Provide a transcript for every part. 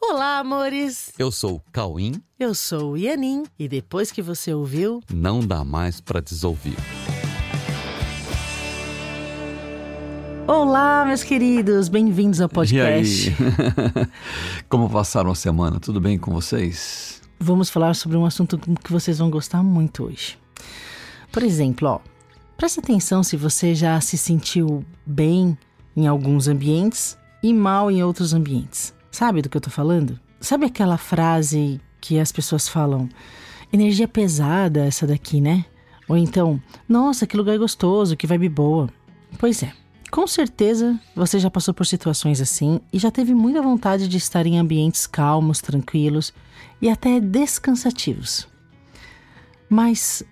Olá, amores! Eu sou o Cauim. Eu sou o Ianin e depois que você ouviu, não dá mais para desouvir. Olá, meus queridos, bem-vindos ao podcast. E aí? Como passaram a semana? Tudo bem com vocês? Vamos falar sobre um assunto que vocês vão gostar muito hoje. Por exemplo, ó, preste atenção se você já se sentiu bem em alguns ambientes e mal em outros ambientes. Sabe do que eu tô falando? Sabe aquela frase que as pessoas falam? Energia pesada essa daqui, né? Ou então, nossa, que lugar gostoso, que vibe boa. Pois é. Com certeza você já passou por situações assim e já teve muita vontade de estar em ambientes calmos, tranquilos e até descansativos. Mas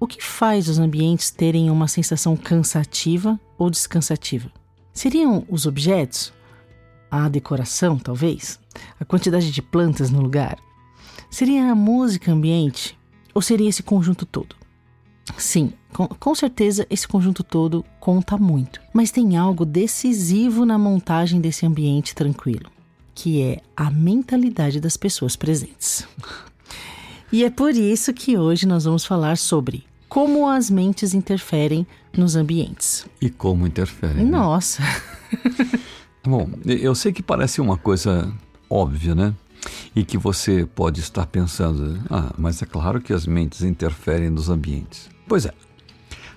o que faz os ambientes terem uma sensação cansativa ou descansativa? Seriam os objetos? A decoração, talvez? A quantidade de plantas no lugar? Seria a música ambiente? Ou seria esse conjunto todo? Sim, com, com, certeza esse conjunto todo conta muito, mas tem algo decisivo na montagem desse ambiente tranquilo, que é a mentalidade das pessoas presentes. E é por isso que hoje nós vamos falar sobre como as mentes interferem nos ambientes. E como interferem? Né? Bom, eu sei que parece uma coisa óbvia, né? E que você pode estar pensando, ah, mas é claro que as mentes interferem nos ambientes. Pois é.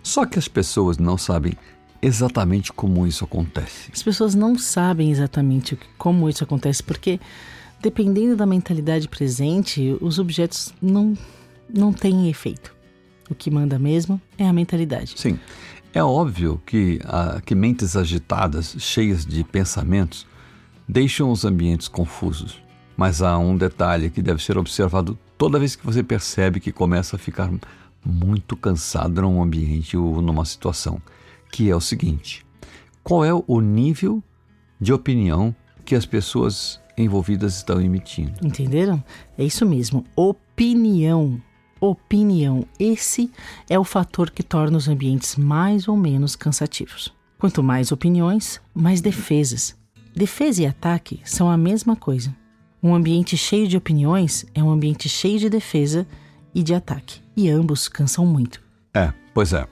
Só que as pessoas não sabem exatamente como isso acontece. As pessoas não sabem exatamente como isso acontece, porque dependendo da mentalidade presente, os objetos não, não têm efeito. O que manda mesmo é a mentalidade. Sim. É óbvio que, ah, que mentes agitadas, cheias de pensamentos, deixam os ambientes confusos. Mas há um detalhe que deve ser observado toda vez que você percebe que começa a ficar muito cansado num ambiente ou numa situação, que é o seguinte: qual é o nível de opinião que as pessoas envolvidas estão emitindo? Entenderam? É isso mesmo, opinião. Opinião. Esse é o fator que torna os ambientes mais ou menos cansativos. Quanto mais opiniões, mais defesas. Defesa e ataque são a mesma coisa. Um ambiente cheio de opiniões é um ambiente cheio de defesa e de ataque e ambos cansam muito. É, pois é.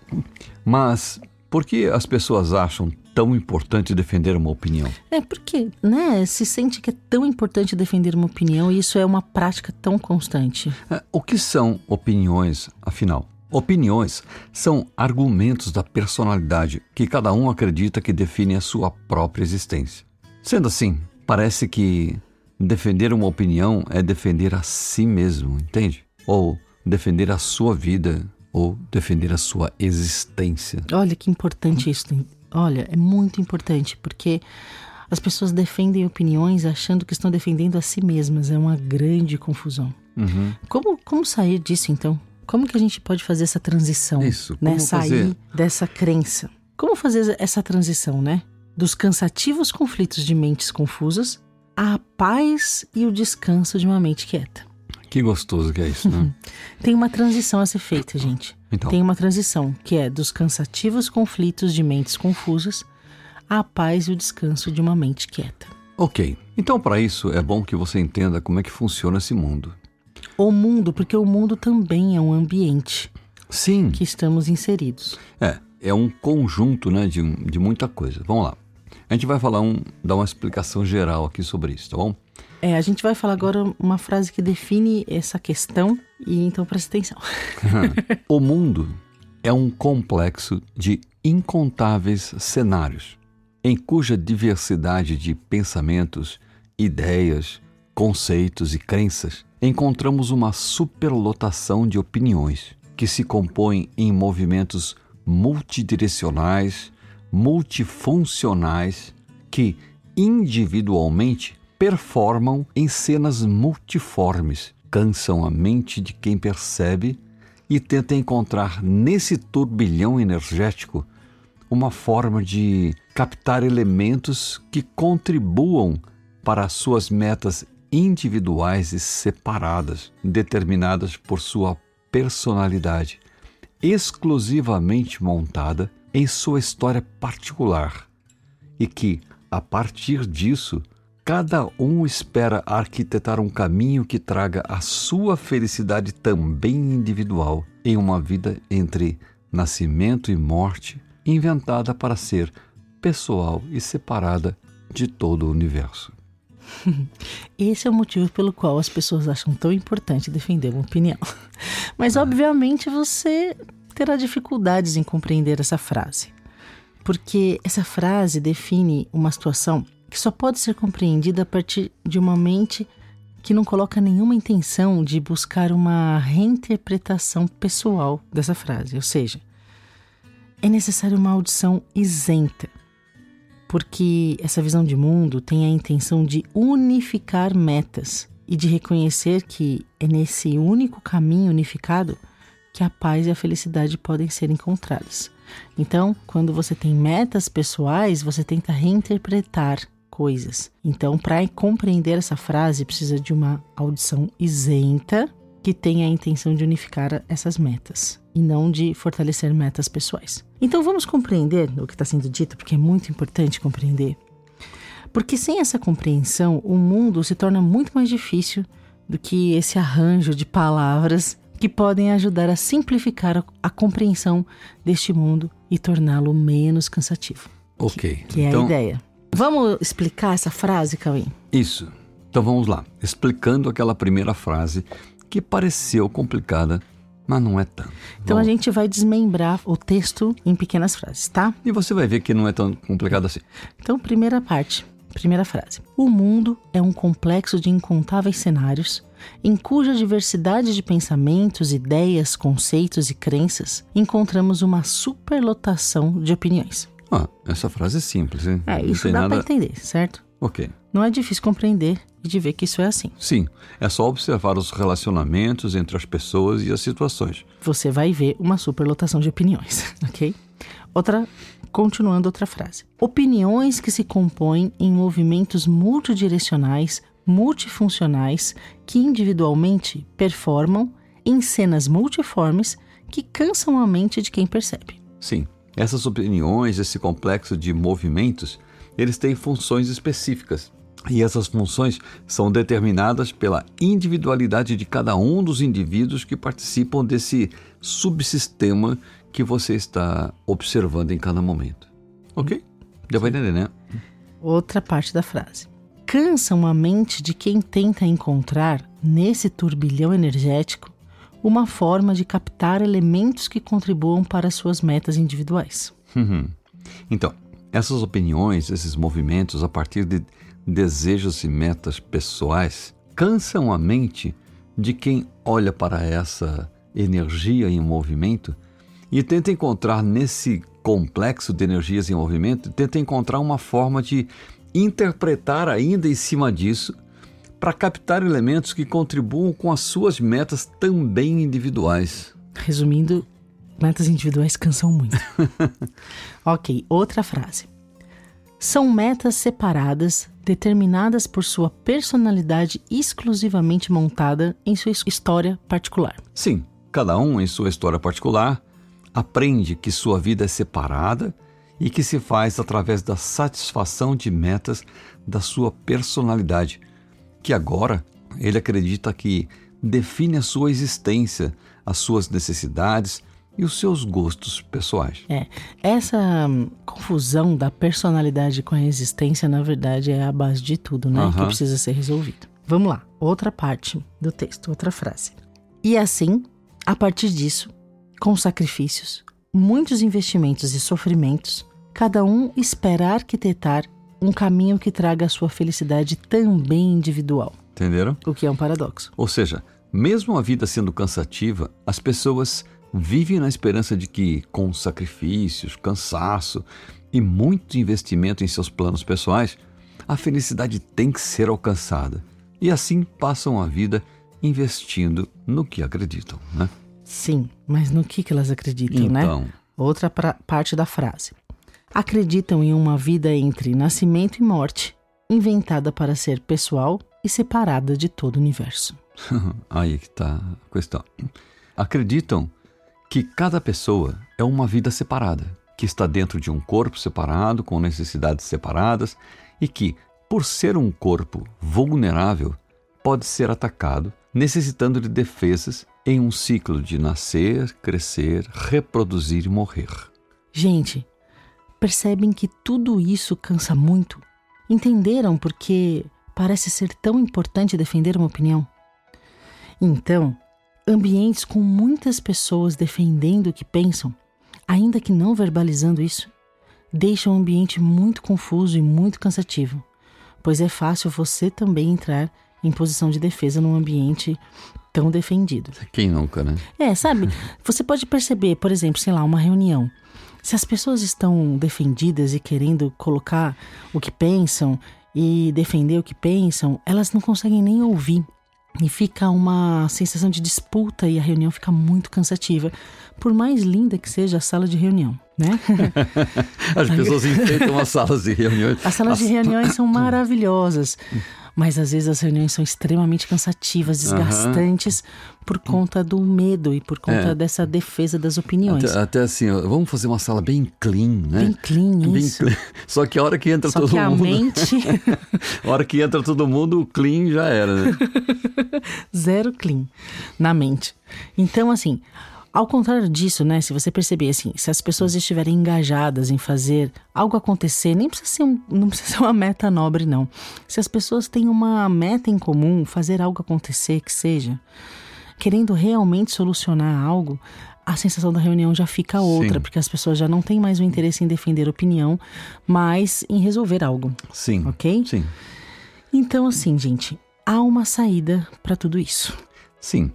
Mas por que as pessoas acham tão importante defender uma opinião? É porque, né, se sente que é tão importante defender uma opinião e isso é uma prática tão constante. É, o que são opiniões, afinal? Opiniões são argumentos da personalidade que cada um acredita que definem a sua própria existência. Sendo assim, parece que defender uma opinião é defender a si mesmo, entende? Ou defender a sua vida ou defender a sua existência. Olha que importante isso. Olha, é muito importante porque as pessoas defendem opiniões achando que estão defendendo a si mesmas. É uma grande confusão. Uhum. Como, como sair disso então? Como que a gente pode fazer essa transição? Isso, né? Sair fazer? dessa crença. Como fazer essa transição, né? Dos cansativos conflitos de mentes confusas à paz e o descanso de uma mente quieta. Que gostoso que é isso, né? Tem uma transição a ser feita, gente. Então. Tem uma transição que é dos cansativos conflitos de mentes confusas à paz e o descanso de uma mente quieta. Ok. Então, para isso, é bom que você entenda como é que funciona esse mundo. O mundo, porque o mundo também é um ambiente. Sim. Que estamos inseridos. É, é um conjunto né, de, de muita coisa. Vamos lá. A gente vai falar um, dar uma explicação geral aqui sobre isso, tá bom? É, a gente vai falar agora uma frase que define essa questão e então preste atenção. o mundo é um complexo de incontáveis cenários, em cuja diversidade de pensamentos, ideias, conceitos e crenças encontramos uma superlotação de opiniões que se compõem em movimentos multidirecionais, multifuncionais que individualmente performam em cenas multiformes, cansam a mente de quem percebe e tenta encontrar nesse turbilhão energético uma forma de captar elementos que contribuam para as suas metas individuais e separadas, determinadas por sua personalidade, exclusivamente montada em sua história particular, e que, a partir disso, cada um espera arquitetar um caminho que traga a sua felicidade também individual em uma vida entre nascimento e morte, inventada para ser pessoal e separada de todo o universo. Esse é o motivo pelo qual as pessoas acham tão importante defender uma opinião. Mas, é. obviamente, você terá dificuldades em compreender essa frase. Porque essa frase define uma situação que só pode ser compreendida a partir de uma mente que não coloca nenhuma intenção de buscar uma reinterpretação pessoal dessa frase. Ou seja, é necessário uma audição isenta porque essa visão de mundo tem a intenção de unificar metas e de reconhecer que é nesse único caminho unificado que a paz e a felicidade podem ser encontradas. Então, quando você tem metas pessoais, você tenta reinterpretar coisas. Então, para compreender essa frase, precisa de uma audição isenta que tenha a intenção de unificar essas metas e não de fortalecer metas pessoais. Então vamos compreender o que está sendo dito, porque é muito importante compreender. Porque sem essa compreensão, o mundo se torna muito mais difícil do que esse arranjo de palavras que podem ajudar a simplificar a, compreensão deste mundo e torná-lo menos cansativo. Ok. Que, que é então, a ideia. Vamos explicar essa frase, Cauê? Isso. Então vamos lá. Explicando aquela primeira frase que pareceu complicada, mas não é tanto. Então Bom, a gente vai desmembrar o texto em pequenas frases, tá? E você vai ver que não é tão complicado assim. Então, primeira parte, primeira frase. O mundo é um complexo de incontáveis cenários em cuja diversidade de pensamentos, ideias, conceitos e crenças encontramos uma superlotação de opiniões. Ah, essa frase é simples, hein? É, isso dá nada... para entender, certo? Ok. Não é difícil compreender e de ver que isso é assim. Sim, é só observar os relacionamentos entre as pessoas e as situações. Você vai ver uma superlotação de opiniões, ok? Outra, continuando outra frase. Opiniões que se compõem em movimentos multidirecionais, multifuncionais, que individualmente performam em cenas multiformes que cansam a mente de quem percebe. Sim, essas opiniões, esse complexo de movimentos eles têm funções específicas. E essas funções são determinadas pela individualidade de cada um dos indivíduos que participam desse subsistema que você está observando em cada momento. Ok? Deu para entender, né? Outra parte da frase. Cansam a mente de quem tenta encontrar, nesse turbilhão energético, uma forma de captar elementos que contribuam para suas metas individuais. Uhum. Então, essas opiniões, esses movimentos, a partir de desejos e metas pessoais, cansam a mente de quem olha para essa energia em movimento e tenta encontrar nesse complexo de energias em movimento, tenta encontrar uma forma de interpretar ainda em cima disso para captar elementos que contribuam com as suas metas também individuais. Resumindo, Metas individuais cansam muito. ok, outra frase. São metas separadas, determinadas por sua personalidade exclusivamente montada em sua história particular. Sim, cada um em sua história particular aprende que sua vida é separada e que se faz através da satisfação de metas da sua personalidade, que agora ele acredita que define a sua existência, as suas necessidades e os seus gostos pessoais. É, essa hum, confusão da personalidade com a existência, na verdade, é a base de tudo, né? Uhum. Que precisa ser resolvido. Vamos lá, outra parte do texto, outra frase. E assim, a partir disso, com sacrifícios, muitos investimentos e sofrimentos, cada um espera arquitetar um caminho que traga a sua felicidade também individual. Entenderam? O que é um paradoxo. Ou seja, mesmo a vida sendo cansativa, as pessoas vive na esperança de que, com sacrifícios, cansaço e muito investimento em seus planos pessoais, a felicidade tem que ser alcançada. E assim passam a vida investindo no que acreditam, né? Sim, mas no que, que elas acreditam, né? então, né? Outra pra, parte da frase. Acreditam em uma vida entre nascimento e morte, inventada para ser pessoal e separada de todo o universo. Aí que está a questão. Acreditam que cada pessoa é uma vida separada, que está dentro de um corpo separado, com necessidades separadas, e que por ser um corpo vulnerável, pode ser atacado, necessitando de defesas em um ciclo de nascer, crescer, reproduzir e morrer. Gente, percebem que tudo isso cansa muito? Entenderam porque parece ser tão importante defender uma opinião? Então, ambientes com muitas pessoas defendendo o que pensam, ainda que não verbalizando isso, deixam o ambiente muito confuso e muito cansativo, pois é fácil você também entrar em posição de defesa num ambiente tão defendido. Quem nunca, né? É, sabe? Você pode perceber, por exemplo, sei lá, uma reunião. Se as pessoas estão defendidas e querendo colocar o que pensam e defender o que pensam, elas não conseguem nem ouvir. E fica uma sensação de disputa e a reunião fica muito cansativa, por mais linda que seja a sala de reunião, né? As pessoas enfeitam as salas de reuniões. As salas de reuniões são maravilhosas. Mas às vezes as reuniões são extremamente cansativas, desgastantes uhum. por conta do medo e por conta é. dessa defesa das opiniões. Até, até, assim, vamos fazer uma sala bem clean, né? Bem clean, bem isso. Clean. Só que a hora que entra Só todo que mundo. A mente. a hora que entra todo mundo, o clean já era, né? Zero clean na mente. Então, assim, ao contrário disso, né, se você perceber assim, se as pessoas estiverem engajadas em fazer algo acontecer, nem precisa ser um, não precisa ser uma meta nobre não. Se as pessoas têm uma meta em comum, fazer algo acontecer que seja, querendo realmente solucionar algo, a sensação da reunião já fica outra, Sim. porque as pessoas já não têm mais o interesse em defender opinião, mas em resolver algo. Sim. OK? Sim. Então assim, gente, há uma saída para tudo isso. Sim.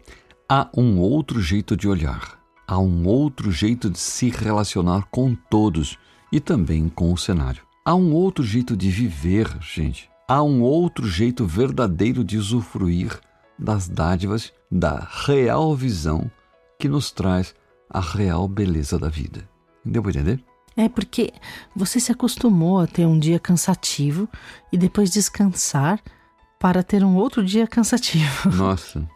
Há um outro jeito de olhar, há um outro jeito de se relacionar com todos e também com o cenário. Há um outro jeito de viver, gente. Há um outro jeito verdadeiro de usufruir das dádivas da real visão que nos traz a real beleza da vida. Deu para entender? É porque você se acostumou a ter um dia cansativo e depois descansar para ter um outro dia cansativo. Nossa.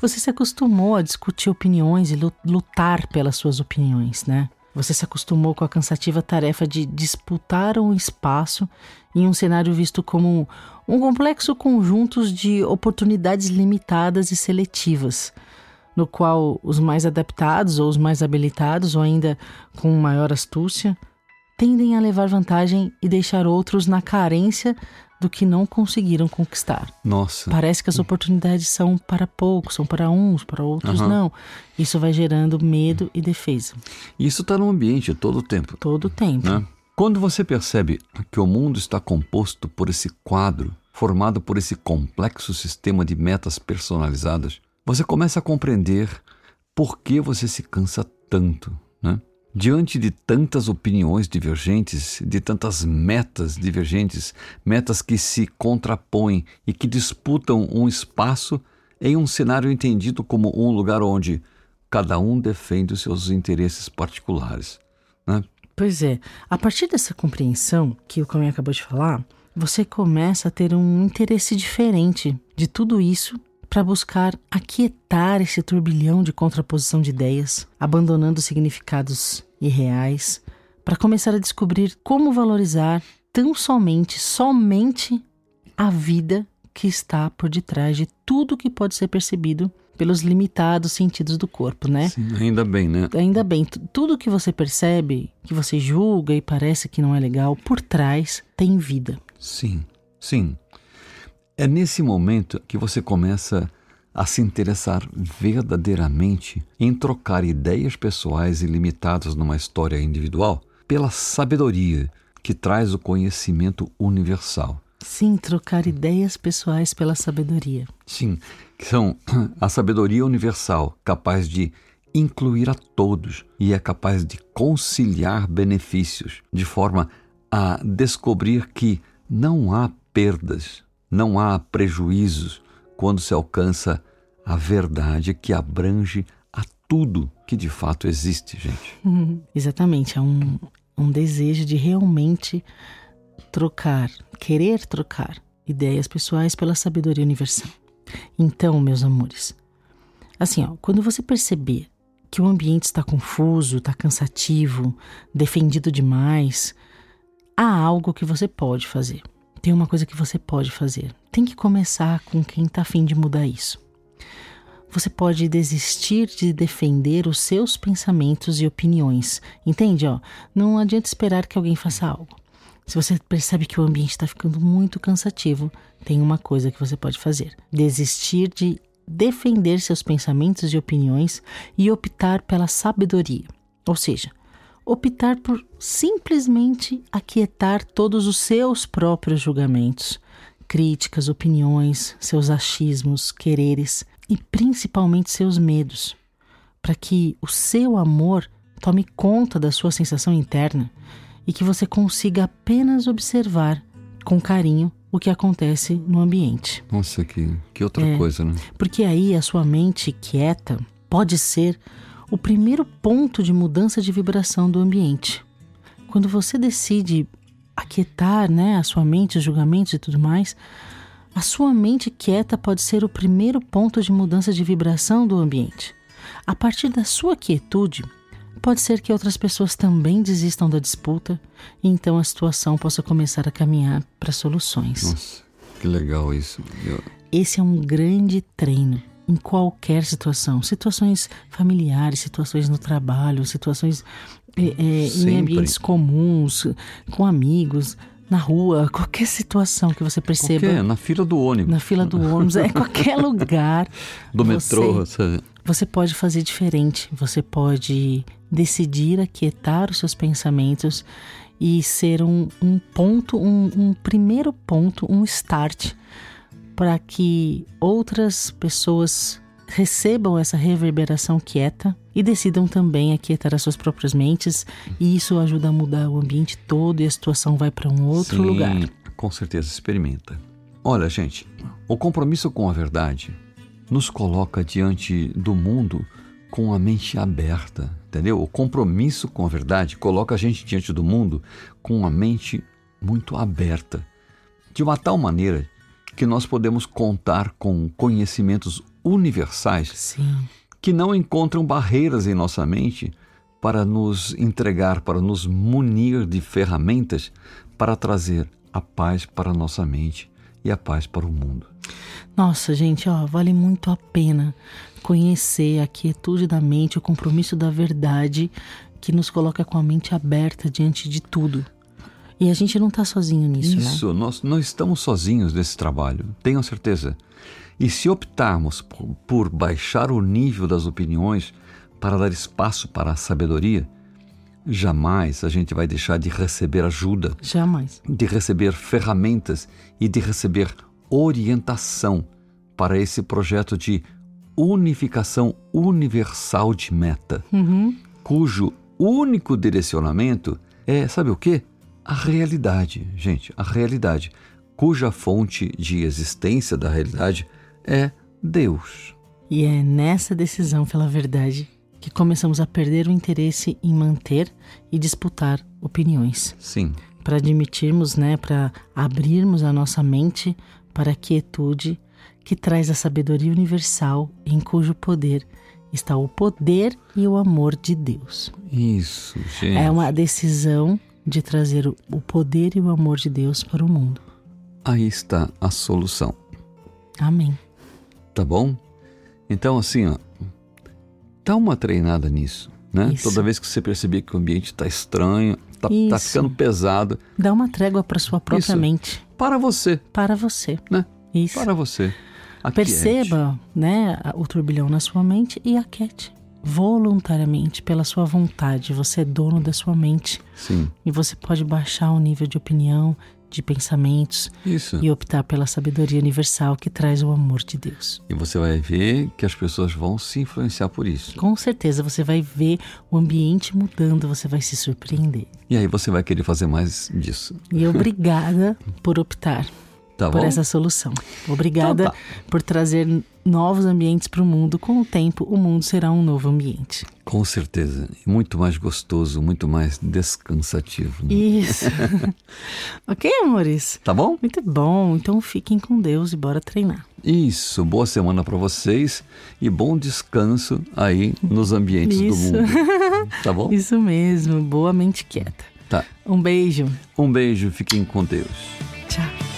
Você se acostumou a discutir opiniões e lutar pelas suas opiniões, né? Você se acostumou com a cansativa tarefa de disputar um espaço em um cenário visto como um complexo conjunto de oportunidades limitadas e seletivas, no qual os mais adaptados ou os mais habilitados, ou ainda com maior astúcia, tendem a levar vantagem e deixar outros na carência do que não conseguiram conquistar. Nossa. Parece que as oportunidades são para poucos, são para uns, para outros uhum. não. Isso vai gerando medo e defesa. Isso está no ambiente todo o tempo. Todo o tempo. Né? Quando você percebe que o mundo está composto por esse quadro, formado por esse complexo sistema de metas personalizadas, você começa a compreender por que você se cansa tanto, né? Diante de tantas opiniões divergentes, de tantas metas divergentes, metas que se contrapõem e que disputam um espaço em um cenário entendido como um lugar onde cada um defende os seus interesses particulares. Né? Pois é, a partir dessa compreensão que o Cauê acabou de falar, você começa a ter um interesse diferente de tudo isso para buscar aquietar esse turbilhão de contraposição de ideias, abandonando significados irreais, para começar a descobrir como valorizar tão somente, somente a vida que está por detrás de tudo que pode ser percebido pelos limitados sentidos do corpo, né? Sim, ainda bem, né? Ainda bem. Tudo que você percebe, que você julga e parece que não é legal, por trás tem vida. Sim, sim. É nesse momento que você começa a se interessar verdadeiramente em trocar ideias pessoais ilimitadas numa história individual pela sabedoria que traz o conhecimento universal. Sim, trocar ideias pessoais pela sabedoria. Sim, são a sabedoria universal capaz de incluir a todos e é capaz de conciliar benefícios de forma a descobrir que não há perdas não há prejuízos quando se alcança a verdade que abrange a tudo que de fato existe, gente. Exatamente, é um, um desejo de realmente trocar, querer trocar ideias pessoais pela sabedoria universal. Então, meus amores, assim, ó, quando você perceber que o ambiente está confuso, está cansativo, defendido demais, há algo que você pode fazer tem uma coisa que você pode fazer. Tem que começar com quem está afim de mudar isso. Você pode desistir de defender os seus pensamentos e opiniões. Entende? Ó, não adianta esperar que alguém faça algo. Se você percebe que o ambiente está ficando muito cansativo, tem uma coisa que você pode fazer: desistir de defender seus pensamentos e opiniões e optar pela sabedoria. Ou seja, optar por simplesmente aquietar todos os seus próprios julgamentos, críticas, opiniões, seus achismos, quereres e principalmente seus medos, para que o seu amor tome conta da sua sensação interna e que você consiga apenas observar com carinho o que acontece no ambiente. Nossa, que, que outra é, coisa, né? Porque aí a sua mente quieta pode ser o primeiro ponto de mudança de vibração do ambiente. Quando você decide aquietar né, a sua mente, os julgamentos e tudo mais, a sua mente quieta pode ser o primeiro ponto de mudança de vibração do ambiente. A partir da sua quietude, pode ser que outras pessoas também desistam da disputa e então a situação possa começar a caminhar para soluções. Nossa, que legal isso. Eu... Esse é um grande treino em qualquer situação, situações familiares, situações no trabalho, situações é, é, em ambientes comuns, com amigos, na rua, qualquer situação que você perceba. Qualquer, na fila do ônibus. Na fila do ônibus, é qualquer lugar. Do você, metrô. Você... você pode fazer diferente. Você pode decidir aquietar os seus pensamentos e ser um, um ponto, um, um primeiro ponto, um start para que outras pessoas recebam essa reverberação quieta e decidam também aquietar as suas próprias mentes, e isso ajuda a mudar o ambiente todo e a situação vai para um outro Sim, lugar. Com certeza, experimenta. Olha, gente, o compromisso com a verdade nos coloca diante do mundo com a mente aberta, entendeu? O compromisso com a verdade coloca a gente diante do mundo com a mente muito aberta, de uma tal maneira que nós podemos contar com conhecimentos universais Sim. que não encontram barreiras em nossa mente para nos entregar, para nos munir de ferramentas para trazer a paz para a nossa mente e a paz para o mundo. Nossa, gente, ó, vale muito a pena conhecer a quietude da mente, o compromisso da verdade que nos coloca com a mente aberta diante de tudo. E a gente não está sozinho nisso, Isso, né? Isso, nós não estamos sozinhos nesse trabalho, tenham certeza. E se optarmos por, por baixar o nível das opiniões para dar espaço para a sabedoria, jamais a gente vai deixar de receber ajuda. Jamais. De receber ferramentas e de receber orientação para esse projeto de unificação universal de meta, uhum. cujo único direcionamento é, sabe o quê? A realidade, gente, a realidade, cuja fonte de existência da realidade é Deus. E é nessa decisão pela verdade que começamos a perder o interesse em manter e disputar opiniões. Sim. Para admitirmos, né, para abrirmos a nossa mente para a quietude que traz a sabedoria universal em cujo poder está o poder e o amor de Deus. Isso, gente. É uma decisão de trazer o poder e o amor de Deus para o mundo. Aí está a solução. Amém. Tá bom? Então, assim, ó, dá uma treinada nisso, né? Isso. Toda vez que você perceber que o ambiente está estranho, está tá ficando pesado. Dá uma trégua para sua própria Isso. mente. Para você. Para você. Né? Isso. Para você. Aquiete. Perceba né, o turbilhão na sua mente e aquete voluntariamente, pela sua vontade. Você é dono da sua mente. Sim. E você pode baixar o nível de opinião, de pensamentos Isso. e optar pela sabedoria universal que traz o amor de Deus. E você vai ver que as pessoas vão se influenciar por isso. Com certeza você vai ver o ambiente mudando, você vai se surpreender. E aí você vai querer fazer mais disso. E obrigada por optar tá por essa solução. Obrigada então tá. por trazer novos ambientes para o mundo. Com o tempo, o mundo será um novo ambiente. Com certeza. Muito mais gostoso, muito mais descansativo. Né? Isso. ok, amores? Tá bom? Muito bom. Então fiquem com Deus e bora treinar. Isso. Boa semana para vocês e bom descanso aí nos ambientes Isso. do mundo. Tá bom? Isso mesmo. Boa mente quieta. Tá. Um beijo. Um beijo. Fiquem com Deus. Tchau.